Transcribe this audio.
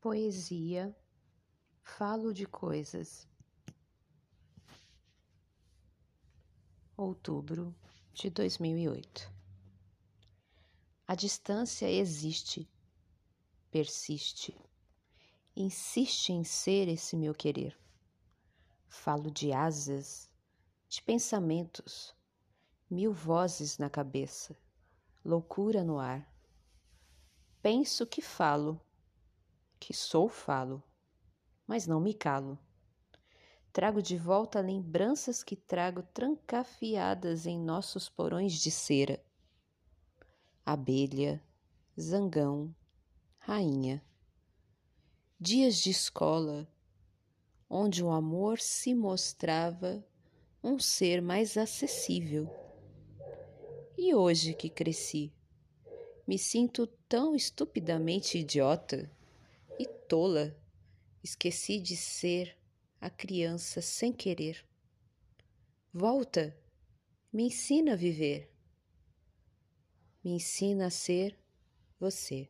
Poesia Falo de Coisas. Outubro de 2008. A distância existe, persiste, insiste em ser esse meu querer. Falo de asas, de pensamentos, mil vozes na cabeça, loucura no ar. Penso que falo que sou falo, mas não me calo. Trago de volta lembranças que trago trancafiadas em nossos porões de cera. Abelha, zangão, rainha. Dias de escola, onde o amor se mostrava um ser mais acessível. E hoje que cresci, me sinto tão estupidamente idiota e tola. Esqueci de ser a criança sem querer. Volta, me ensina a viver. Me ensina a ser você.